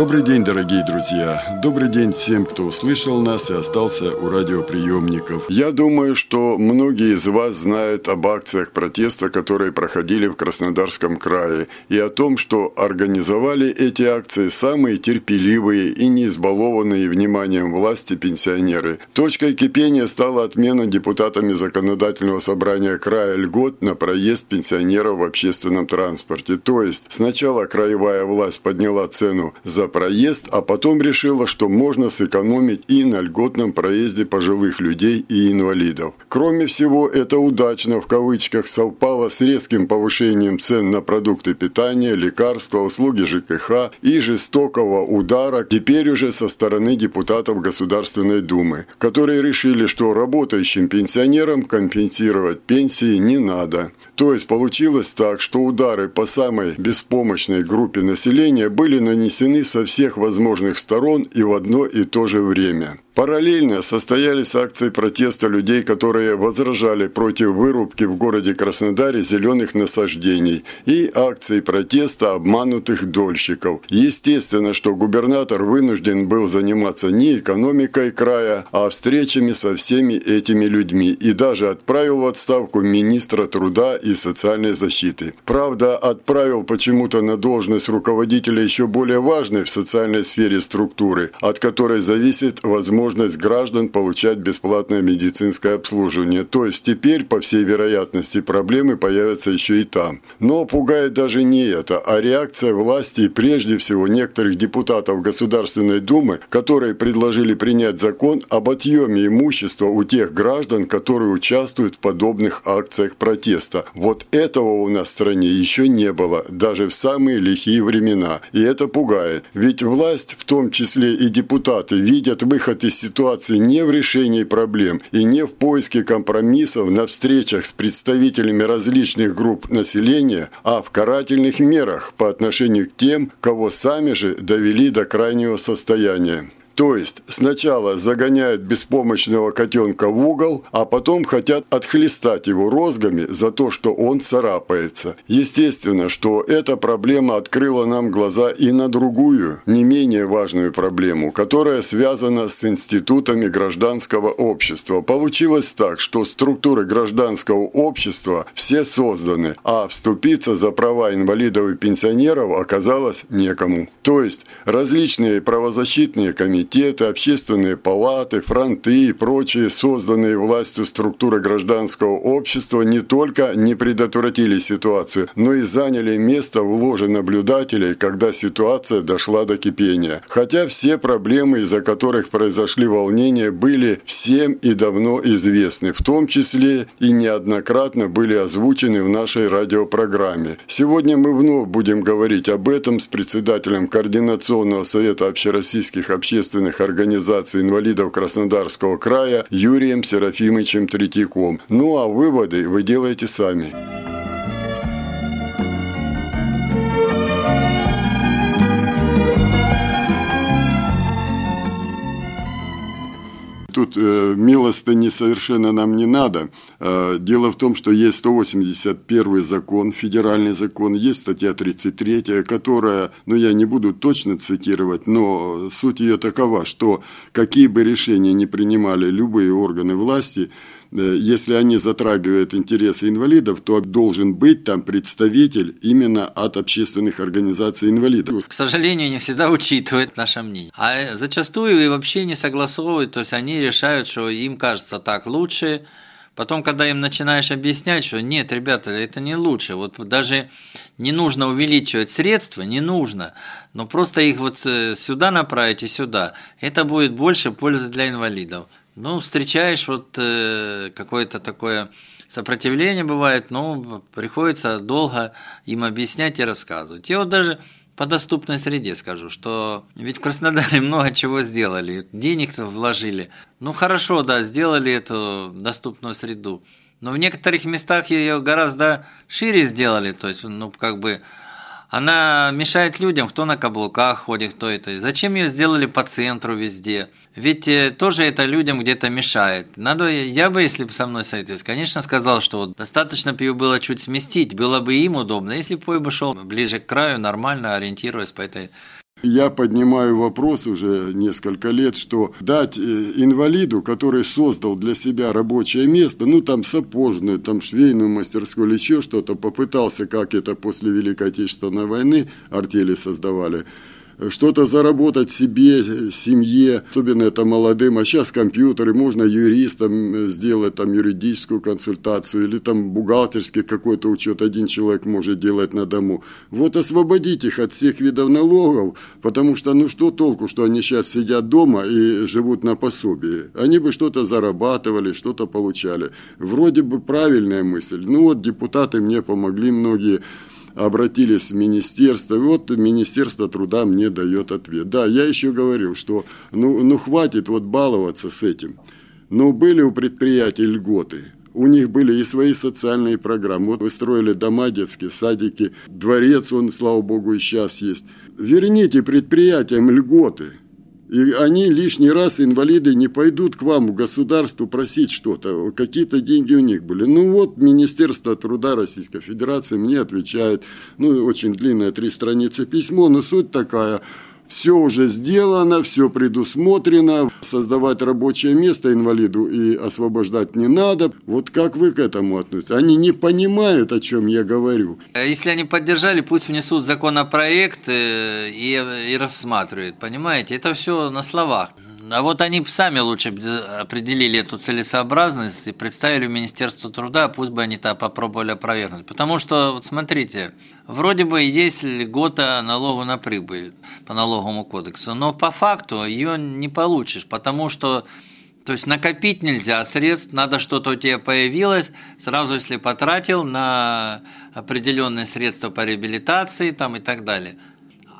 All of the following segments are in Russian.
Добрый день, дорогие друзья. Добрый день всем, кто услышал нас и остался у радиоприемников. Я думаю, что многие из вас знают об акциях протеста, которые проходили в Краснодарском крае, и о том, что организовали эти акции самые терпеливые и не избалованные вниманием власти пенсионеры. Точкой кипения стала отмена депутатами Законодательного собрания края льгот на проезд пенсионеров в общественном транспорте. То есть сначала краевая власть подняла цену за проезд, а потом решила, что можно сэкономить и на льготном проезде пожилых людей и инвалидов. Кроме всего, это удачно в кавычках совпало с резким повышением цен на продукты питания, лекарства, услуги ЖКХ и жестокого удара теперь уже со стороны депутатов Государственной Думы, которые решили, что работающим пенсионерам компенсировать пенсии не надо. То есть получилось так, что удары по самой беспомощной группе населения были нанесены со всех возможных сторон и в одно и то же время. Параллельно состоялись акции протеста людей, которые возражали против вырубки в городе Краснодаре зеленых насаждений и акции протеста обманутых дольщиков. Естественно, что губернатор вынужден был заниматься не экономикой края, а встречами со всеми этими людьми и даже отправил в отставку министра труда и социальной защиты. Правда, отправил почему-то на должность руководителя еще более важной в социальной сфере структуры, от которой зависит возможность возможность граждан получать бесплатное медицинское обслуживание. То есть теперь, по всей вероятности, проблемы появятся еще и там. Но пугает даже не это, а реакция власти и прежде всего некоторых депутатов Государственной Думы, которые предложили принять закон об отъеме имущества у тех граждан, которые участвуют в подобных акциях протеста. Вот этого у нас в стране еще не было, даже в самые лихие времена. И это пугает. Ведь власть, в том числе и депутаты, видят выход из ситуации не в решении проблем и не в поиске компромиссов на встречах с представителями различных групп населения, а в карательных мерах по отношению к тем, кого сами же довели до крайнего состояния. То есть сначала загоняют беспомощного котенка в угол, а потом хотят отхлестать его розгами за то, что он царапается. Естественно, что эта проблема открыла нам глаза и на другую, не менее важную проблему, которая связана с институтами гражданского общества. Получилось так, что структуры гражданского общества все созданы, а вступиться за права инвалидов и пенсионеров оказалось некому. То есть различные правозащитные комитеты комитеты, общественные палаты, фронты и прочие созданные властью структуры гражданского общества не только не предотвратили ситуацию, но и заняли место в ложе наблюдателей, когда ситуация дошла до кипения. Хотя все проблемы, из-за которых произошли волнения, были всем и давно известны, в том числе и неоднократно были озвучены в нашей радиопрограмме. Сегодня мы вновь будем говорить об этом с председателем Координационного совета общероссийских общественных общественных организаций инвалидов Краснодарского края Юрием Серафимовичем Третьяком. Ну а выводы вы делаете сами. Тут э, милостыни совершенно нам не надо. Э, дело в том, что есть 181 закон, федеральный закон, есть статья 33, которая, ну я не буду точно цитировать, но суть ее такова, что какие бы решения не принимали любые органы власти, если они затрагивают интересы инвалидов, то должен быть там представитель именно от общественных организаций инвалидов. К сожалению, не всегда учитывают наше мнение. А зачастую и вообще не согласовывают, то есть они решают, что им кажется так лучше, Потом, когда им начинаешь объяснять, что нет, ребята, это не лучше, вот даже не нужно увеличивать средства, не нужно, но просто их вот э, сюда направить и сюда, это будет больше пользы для инвалидов. Ну, встречаешь вот э, какое-то такое сопротивление бывает, но приходится долго им объяснять и рассказывать. И вот даже по доступной среде скажу, что ведь в Краснодаре много чего сделали, денег вложили. Ну хорошо, да, сделали эту доступную среду. Но в некоторых местах ее гораздо шире сделали, то есть, ну, как бы, она мешает людям, кто на каблуках ходит, кто это. Зачем ее сделали по центру везде? Ведь э, тоже это людям где-то мешает. Надо, я бы, если бы со мной советовались, конечно, сказал, что вот достаточно бы ее было чуть сместить, было бы им удобно, если бы бы шел ближе к краю, нормально ориентируясь по этой я поднимаю вопрос уже несколько лет, что дать э, инвалиду, который создал для себя рабочее место, ну там сапожную, там швейную мастерскую или еще что-то, попытался, как это после Великой Отечественной войны артели создавали, что-то заработать себе, семье, особенно это молодым, а сейчас компьютеры, можно юристам сделать там юридическую консультацию или там бухгалтерский какой-то учет один человек может делать на дому. Вот освободить их от всех видов налогов, потому что ну что толку, что они сейчас сидят дома и живут на пособии. Они бы что-то зарабатывали, что-то получали. Вроде бы правильная мысль. Ну вот депутаты мне помогли многие обратились в министерство, и вот Министерство труда мне дает ответ. Да, я еще говорил, что ну, ну хватит вот баловаться с этим. Но были у предприятий льготы, у них были и свои социальные программы. Вот вы строили дома детские, садики, дворец, он, слава богу, и сейчас есть. Верните предприятиям льготы. И они лишний раз, инвалиды, не пойдут к вам, в государству, просить что-то. Какие-то деньги у них были. Ну вот, Министерство труда Российской Федерации мне отвечает, ну, очень длинное, три страницы письмо, но суть такая – все уже сделано, все предусмотрено, создавать рабочее место инвалиду и освобождать не надо. Вот как вы к этому относитесь? Они не понимают, о чем я говорю. Если они поддержали, пусть внесут законопроект э, и, и рассматривают, понимаете? Это все на словах. А вот они сами лучше определили эту целесообразность и представили в Министерство труда, пусть бы они то попробовали опровергнуть. Потому что, вот смотрите, вроде бы есть льгота налогу на прибыль по налоговому кодексу, но по факту ее не получишь, потому что то есть накопить нельзя, средств, надо что-то у тебя появилось, сразу если потратил на определенные средства по реабилитации там и так далее –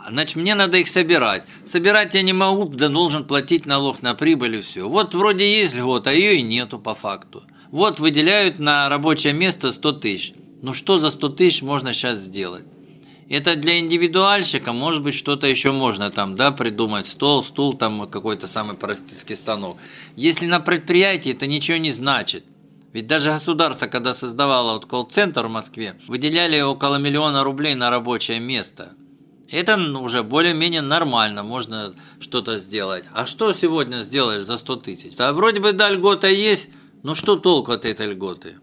Значит, мне надо их собирать. Собирать я не могу, да должен платить налог на прибыль и все. Вот вроде есть льгота, а ее и нету по факту. Вот выделяют на рабочее место 100 тысяч. Ну что за 100 тысяч можно сейчас сделать? Это для индивидуальщика, может быть, что-то еще можно там, да, придумать, стол, стул, там какой-то самый простецкий станок. Если на предприятии, это ничего не значит. Ведь даже государство, когда создавало вот колл-центр в Москве, выделяли около миллиона рублей на рабочее место. Это уже более-менее нормально, можно что-то сделать. А что сегодня сделаешь за 100 тысяч? Да вроде бы да, льгота есть, но что толку от этой льготы?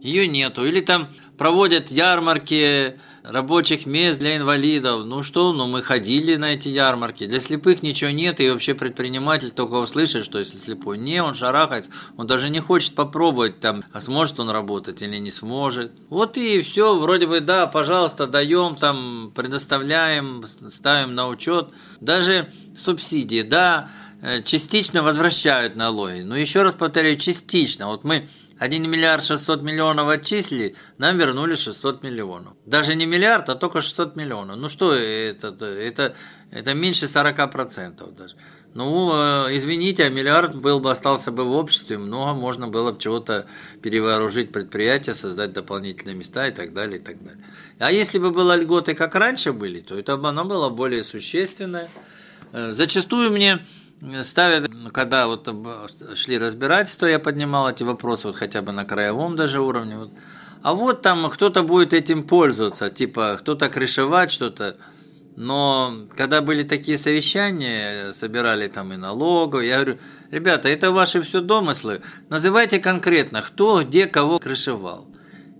Ее нету. Или там проводят ярмарки, рабочих мест для инвалидов. Ну что, ну мы ходили на эти ярмарки. Для слепых ничего нет, и вообще предприниматель только услышит, что если слепой не, он шарахается, он даже не хочет попробовать там, а сможет он работать или не сможет. Вот и все, вроде бы, да, пожалуйста, даем там, предоставляем, ставим на учет. Даже субсидии, да, э, частично возвращают налоги. Но еще раз повторяю, частично. Вот мы 1 миллиард 600 миллионов отчислили, нам вернули 600 миллионов. Даже не миллиард, а только 600 миллионов. Ну что это? Это, это меньше 40% даже. Ну, э, извините, а миллиард был бы, остался бы в обществе, много можно было бы чего-то перевооружить предприятия, создать дополнительные места и так далее, и так далее. А если бы было льготы, как раньше были, то это бы оно было более существенное. Э, зачастую мне ставят, когда вот шли разбирательства, я поднимал эти вопросы, вот хотя бы на краевом даже уровне. Вот. А вот там кто-то будет этим пользоваться, типа кто-то крышевать что-то. Но когда были такие совещания, собирали там и налоговые, я говорю, ребята, это ваши все домыслы, называйте конкретно, кто где кого крышевал.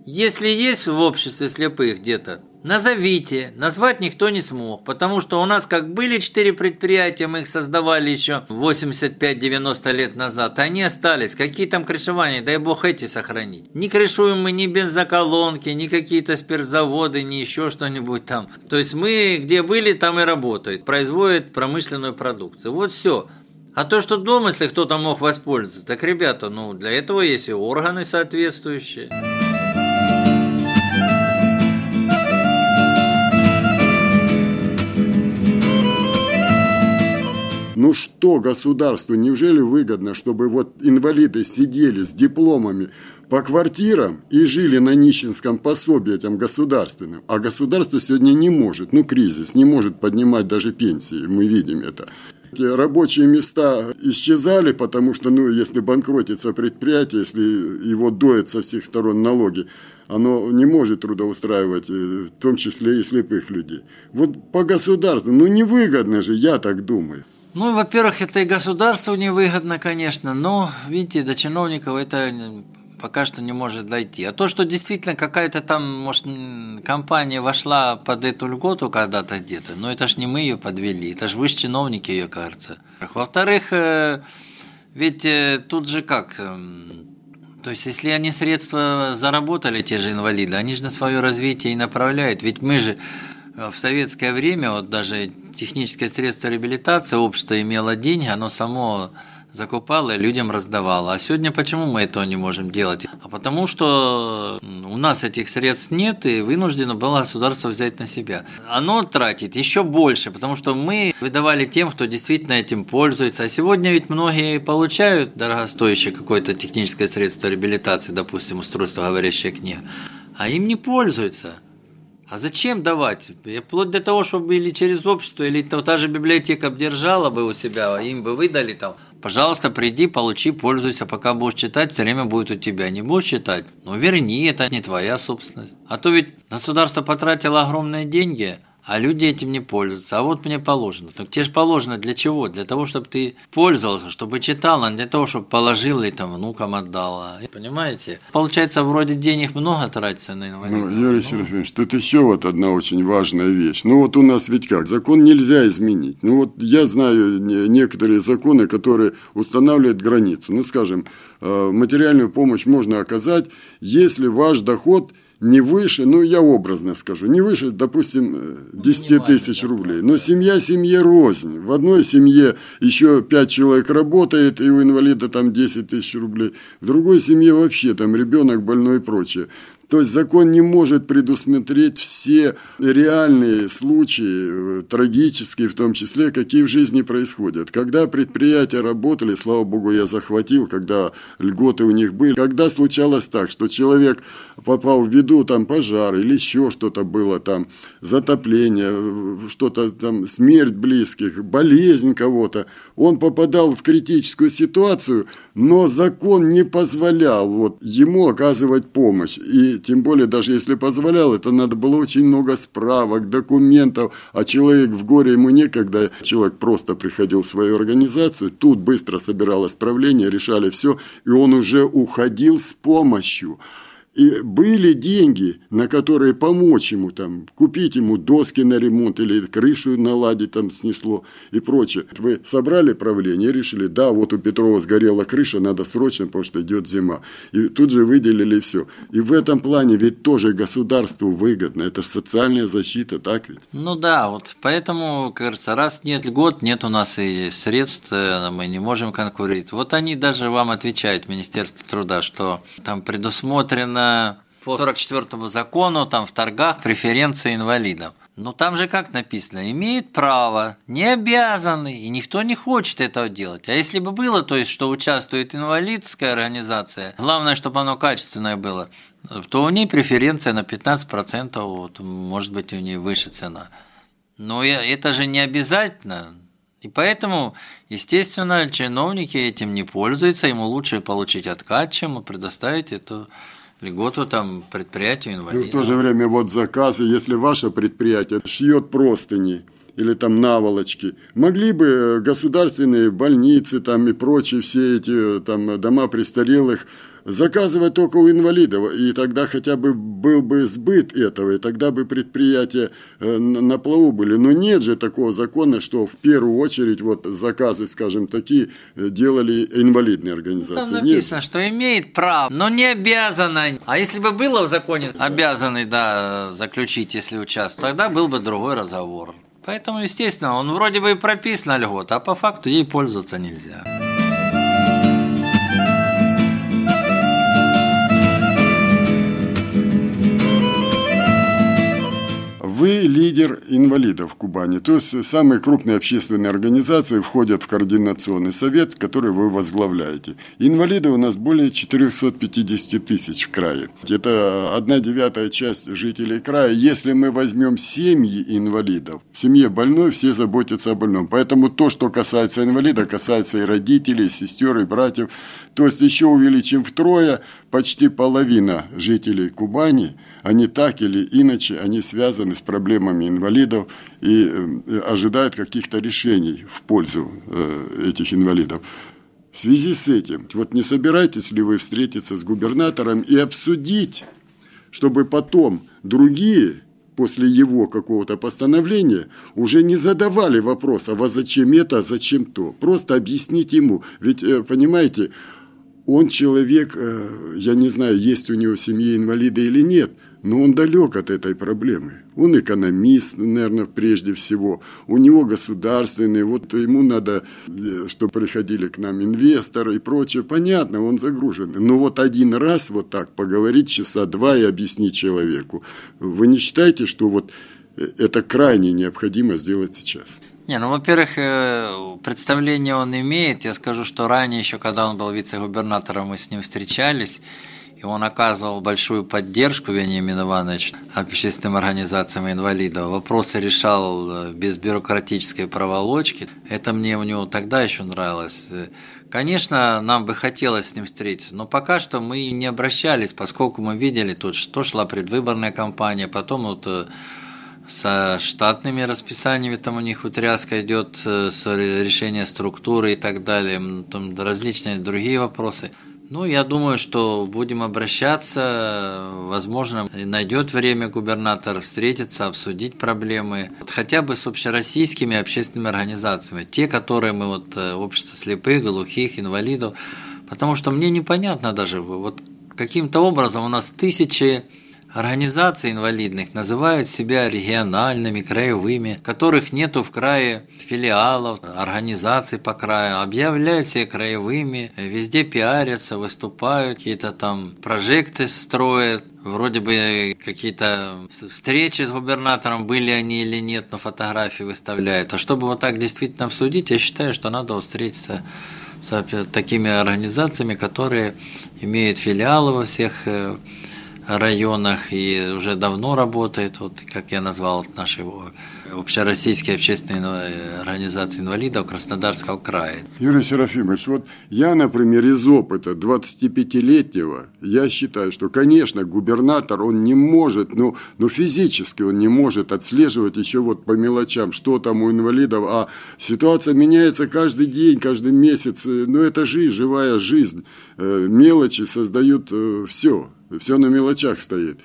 Если есть в обществе слепых где-то Назовите. Назвать никто не смог, потому что у нас как были четыре предприятия, мы их создавали еще 85-90 лет назад, они остались. Какие там крышевания, дай бог эти сохранить. Не крышуем мы ни бензоколонки, ни какие-то спиртзаводы, ни еще что-нибудь там. То есть мы где были, там и работают, производят промышленную продукцию. Вот все. А то, что домыслы кто-то мог воспользоваться, так, ребята, ну для этого есть и органы соответствующие. Ну что государству, неужели выгодно, чтобы вот инвалиды сидели с дипломами по квартирам и жили на нищенском пособии этим государственным, а государство сегодня не может, ну кризис, не может поднимать даже пенсии, мы видим это. Эти рабочие места исчезали, потому что, ну, если банкротится предприятие, если его доят со всех сторон налоги, оно не может трудоустраивать, э, в том числе и слепых людей. Вот по государству, ну невыгодно же, я так думаю. Ну, во-первых, это и государству невыгодно, конечно, но, видите, до чиновников это пока что не может дойти. А то, что действительно какая-то там, может, компания вошла под эту льготу когда-то где-то, но это ж не мы ее подвели, это ж вы же чиновники ее, кажется. Во-вторых, э, ведь э, тут же как, эм, то есть, если они средства заработали, те же инвалиды, они же на свое развитие и направляют. Ведь мы же в советское время, вот даже техническое средство реабилитации, общество имело деньги, оно само закупала и людям раздавала. А сегодня почему мы этого не можем делать? А потому что у нас этих средств нет, и вынуждено было государство взять на себя. Оно тратит еще больше, потому что мы выдавали тем, кто действительно этим пользуется. А сегодня ведь многие получают дорогостоящее какое-то техническое средство реабилитации, допустим, устройство говорящее книга, а им не пользуются. А зачем давать? Вплоть до того, чтобы или через общество, или та же библиотека держала бы у себя, а им бы выдали там Пожалуйста, приди, получи, пользуйся, пока будешь читать, все время будет у тебя. Не будешь читать? Ну, верни, это не твоя собственность. А то ведь государство потратило огромные деньги – а люди этим не пользуются. А вот мне положено. Так тебе же положено для чего? Для того, чтобы ты пользовался, чтобы читал, а не для того, чтобы положил и там внукам отдал. Понимаете? Получается, вроде денег много тратится на инвалидов. Ну, Юрий Серафимович, тут еще вот одна очень важная вещь. Ну вот у нас ведь как, закон нельзя изменить. Ну вот я знаю некоторые законы, которые устанавливают границу. Ну скажем, э, материальную помощь можно оказать, если ваш доход – не выше, ну я образно скажу, не выше, допустим, 10 тысяч рублей. Но семья семье рознь. В одной семье еще 5 человек работает, и у инвалида там 10 тысяч рублей. В другой семье вообще там ребенок больной и прочее. То есть закон не может предусмотреть все реальные случаи, э, трагические в том числе, какие в жизни происходят. Когда предприятия работали, слава богу, я захватил, когда льготы у них были. Когда случалось так, что человек попал в беду, там пожар или еще что-то было, там затопление, что-то там, смерть близких, болезнь кого-то, он попадал в критическую ситуацию, но закон не позволял вот ему оказывать помощь. И тем более, даже если позволял, это надо было очень много справок, документов, а человек в горе ему некогда. Человек просто приходил в свою организацию, тут быстро собиралось правление, решали все, и он уже уходил с помощью. И были деньги, на которые помочь ему, там, купить ему доски на ремонт или крышу наладить, там снесло и прочее. Вы собрали правление решили, да, вот у Петрова сгорела крыша, надо срочно, потому что идет зима. И тут же выделили все. И в этом плане ведь тоже государству выгодно. Это социальная защита, так ведь? Ну да, вот поэтому, кажется, раз нет льгот, нет у нас и средств, э, мы не можем конкурировать. Вот они даже вам отвечают, Министерство труда, что там предусмотрено по 44 закону, там в торгах преференции инвалидам. Но там же как написано, имеет право, не обязаны, и никто не хочет этого делать. А если бы было, то есть, что участвует инвалидская организация, главное, чтобы оно качественное было, то у нее преференция на 15%, вот, может быть, у нее выше цена. Но это же не обязательно. И поэтому, естественно, чиновники этим не пользуются, ему лучше получить откат, чем предоставить эту льготу там предприятию инвалидов. И в то же время вот заказы, если ваше предприятие шьет простыни или там наволочки, могли бы э, государственные больницы там и прочие все эти там дома престарелых заказывать только у инвалидов, и тогда хотя бы был бы сбыт этого, и тогда бы предприятия э, на плаву были. Но нет же такого закона, что в первую очередь вот заказы, скажем, такие э, делали инвалидные организации. Там написано, нет. что имеет право, но не обязана. А если бы было в законе обязаны, да, заключить, если участвует, тогда был бы другой разговор. Поэтому, естественно, он вроде бы и прописан льгот, а по факту ей пользоваться нельзя. Вы лидер инвалидов в Кубани. То есть самые крупные общественные организации входят в координационный совет, который вы возглавляете. Инвалиды у нас более 450 тысяч в крае. Это одна девятая часть жителей края. Если мы возьмем семьи инвалидов, в семье больной все заботятся о больном. Поэтому то, что касается инвалида, касается и родителей, и сестер, и братьев. То есть еще увеличим втрое, почти половина жителей Кубани – они так или иначе, они связаны с проблемами инвалидов и э, ожидают каких-то решений в пользу э, этих инвалидов. В связи с этим, вот не собираетесь ли вы встретиться с губернатором и обсудить, чтобы потом другие после его какого-то постановления уже не задавали вопрос, а зачем это, а зачем то. Просто объяснить ему. Ведь, э, понимаете, он человек, я не знаю, есть у него в семье инвалиды или нет – но он далек от этой проблемы. Он экономист, наверное, прежде всего. У него государственный, вот ему надо, э, чтобы приходили к нам инвесторы и прочее. Понятно, он загружен. Но вот один раз вот так поговорить часа два и объяснить человеку. Вы не считаете, что вот э, это крайне необходимо сделать сейчас? Не, ну, во-первых, э, представление он имеет. Я скажу, что ранее, еще когда он был вице-губернатором, мы с ним встречались, и он оказывал большую поддержку Вениамин Иванович общественным организациям инвалидов. Вопросы решал э, без бюрократической проволочки. Это мне у него тогда еще нравилось. Конечно, нам бы хотелось с ним встретиться, но пока что мы не обращались, поскольку мы видели тут, что шла предвыборная кампания, потом вот э, со штатными расписаниями, там у них утряска идет, э, с решения структуры и так далее, там различные другие вопросы. Ну, я думаю, что будем обращаться, возможно, найдет время губернатор встретиться, обсудить проблемы, вот хотя бы с общероссийскими общественными организациями, те, которые мы, вот, э, общество слепых, глухих, инвалидов, потому что мне непонятно даже, вот каким-то образом у нас тысячи Организации инвалидных называют себя региональными, краевыми, которых нету в крае филиалов, организаций по краю, объявляют себя краевыми, везде пиарятся, выступают, какие-то там прожекты строят, вроде бы какие-то встречи с губернатором, были они или нет, но фотографии выставляют. А чтобы вот так действительно обсудить, я считаю, что надо встретиться с такими организациями, которые имеют филиалы во всех э, районах и уже давно работает, вот как я назвал наши общероссийские общественные организации инвалидов Краснодарского края. Юрий Серафимович, вот я, например, из опыта 25-летнего, я считаю, что, конечно, губернатор, он не может, ну, ну физически он не может отслеживать еще вот по мелочам, что там у инвалидов, а ситуация меняется каждый день, каждый месяц, ну это жизнь, живая жизнь, э, мелочи создают э, все все на мелочах стоит.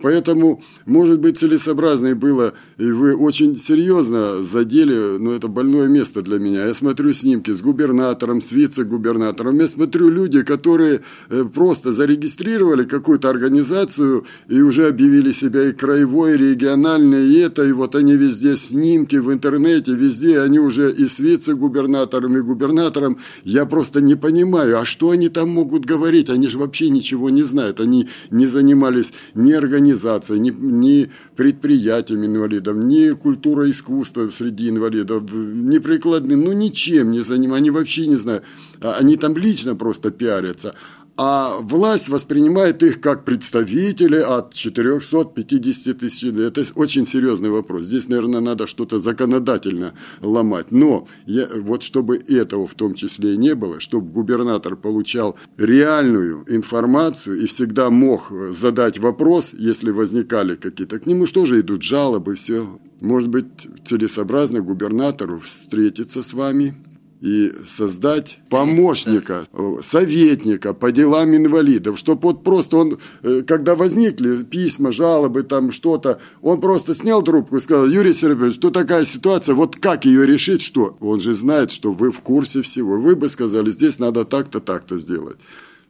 Поэтому, может быть, целесообразно было, и вы очень серьезно задели, но это больное место для меня. Я смотрю снимки с губернатором, с вице-губернатором. Я смотрю люди, которые э, просто зарегистрировали какую-то организацию и уже объявили себя и краевой, и региональной, и это, и вот они везде снимки в интернете, везде они уже и с вице-губернатором, и губернатором. Я просто не понимаю, а что они там могут говорить? Они же вообще ничего не знают. Они не занимались ни организацией, ни, ни предприятием инвалидов, ни культурой искусства среди инвалидов, ни прикладным, ну ничем не занимаются, они вообще не знаю, а, они там лично просто пиарятся а власть воспринимает их как представители от 450 тысяч. Это очень серьезный вопрос. Здесь, наверное, надо что-то законодательно ломать. Но я, вот чтобы этого в том числе и не было, чтобы губернатор получал реальную информацию и всегда мог задать вопрос, если возникали какие-то к нему, что же идут жалобы, все. Может быть, целесообразно губернатору встретиться с вами, и создать помощника, советника по делам инвалидов, чтобы вот просто он, э, когда возникли письма, жалобы, там что-то, он просто снял трубку и сказал, Юрий Сергеевич, что такая ситуация, вот как ее решить, что? Он же знает, что вы в курсе всего. Вы бы сказали, здесь надо так-то, так-то сделать.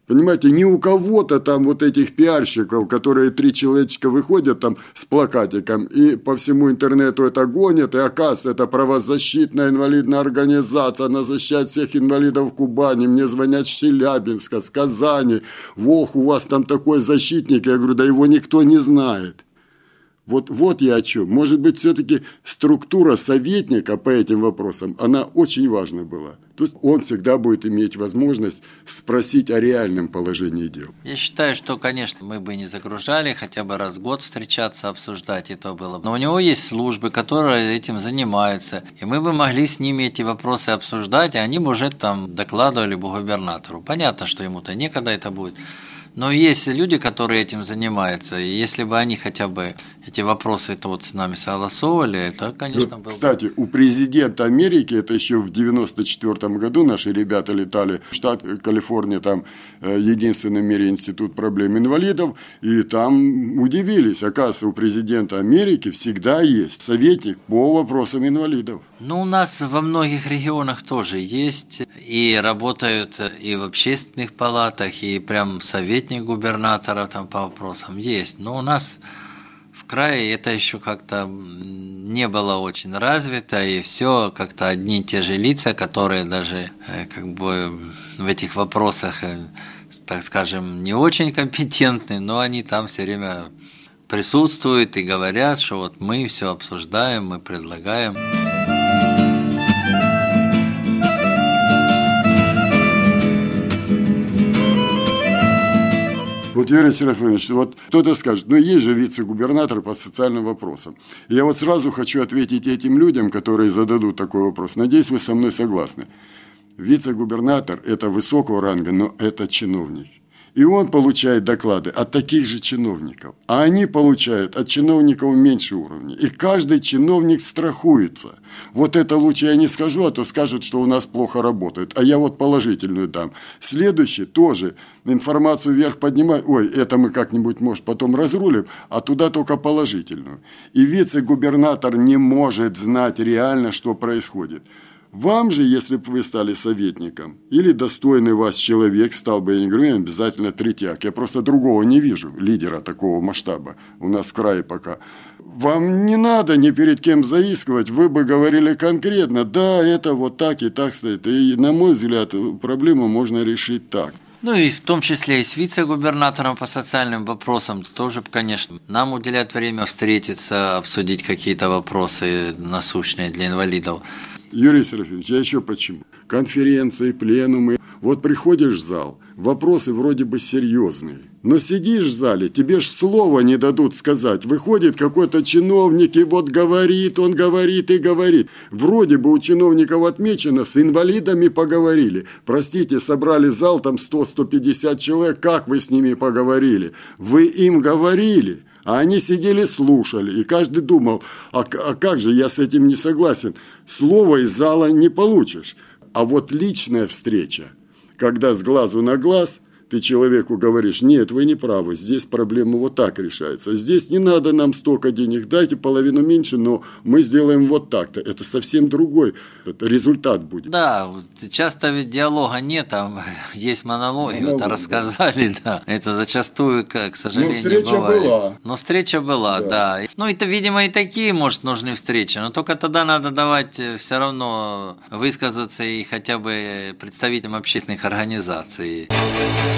Понимаете, не у кого-то там вот этих пиарщиков, которые три человечка выходят там с плакатиком и по всему интернету это гонят, и оказывается, это правозащитная инвалидная организация, она защищает всех инвалидов Кубани, мне звонят с Челябинска, с Казани, ох, у вас там такой защитник, я говорю, да его никто не знает. Вот, вот я о чем. Может быть, все-таки структура советника по этим вопросам, она очень важна была. То есть он всегда будет иметь возможность спросить о реальном положении дел. Я считаю, что, конечно, мы бы не загружали, хотя бы раз в год встречаться, обсуждать, и то было. Но у него есть службы, которые этим занимаются, и мы бы могли с ними эти вопросы обсуждать, и они бы уже там докладывали бы губернатору. Понятно, что ему-то некогда это будет. Но есть люди, которые этим занимаются, и если бы они хотя бы эти вопросы это вот с нами согласовывали, это, конечно, ну, было Кстати, у президента Америки, это еще в 94 году наши ребята летали в штат Калифорния, там э, единственный в мире институт проблем инвалидов, и там удивились, оказывается, у президента Америки всегда есть советник по вопросам инвалидов. Ну, у нас во многих регионах тоже есть, и работают и в общественных палатах, и прям советник губернатора там по вопросам есть. Но у нас в крае это еще как-то не было очень развито, и все как-то одни и те же лица, которые даже э, как бы в этих вопросах, э, так скажем, не очень компетентны, но они там все время присутствуют и говорят, что вот мы все обсуждаем, мы предлагаем. Юрий Серафимович, вот кто-то скажет, ну есть же вице-губернатор по социальным вопросам. Я вот сразу хочу ответить этим людям, которые зададут такой вопрос. Надеюсь, вы со мной согласны. Вице-губернатор – это высокого ранга, но это чиновник. И он получает доклады от таких же чиновников. А они получают от чиновников меньше уровня. И каждый чиновник страхуется. Вот это лучше я не скажу, а то скажут, что у нас плохо работает. А я вот положительную дам. Следующий тоже информацию вверх поднимает. Ой, это мы как-нибудь, может, потом разрулим, а туда только положительную. И вице-губернатор не может знать реально, что происходит. Вам же, если бы вы стали советником, или достойный вас человек стал бы, я не говорю, обязательно третьяк, я просто другого не вижу, лидера такого масштаба у нас в крае пока. Вам не надо ни перед кем заискивать, вы бы говорили конкретно, да, это вот так и так стоит. И, на мой взгляд, проблему можно решить так. Ну и в том числе и с вице-губернатором по социальным вопросам тоже, конечно, нам уделять время встретиться, обсудить какие-то вопросы насущные для инвалидов. Юрий Серафимович, я еще почему? Конференции, пленумы. Вот приходишь в зал, вопросы вроде бы серьезные. Но сидишь в зале, тебе ж слова не дадут сказать. Выходит какой-то чиновник и вот говорит, он говорит и говорит. Вроде бы у чиновников отмечено, с инвалидами поговорили. Простите, собрали зал, там 100-150 человек, как вы с ними поговорили? Вы им говорили. А они сидели, слушали, и каждый думал, а, а как же я с этим не согласен? Слово из зала не получишь. А вот личная встреча, когда с глазу на глаз – ты человеку говоришь, нет, вы не правы, здесь проблема вот так решается. Здесь не надо нам столько денег, дайте половину меньше, но мы сделаем вот так-то. Это совсем другой это результат будет. Да, часто ведь диалога нет, там есть монологи, Монолог, вот рассказали, да. да. Это зачастую, к сожалению, но встреча бывает. была. Но встреча была, да. да. Ну, это, видимо, и такие, может, нужны встречи, но только тогда надо давать э, все равно высказаться и хотя бы представителям общественных организаций.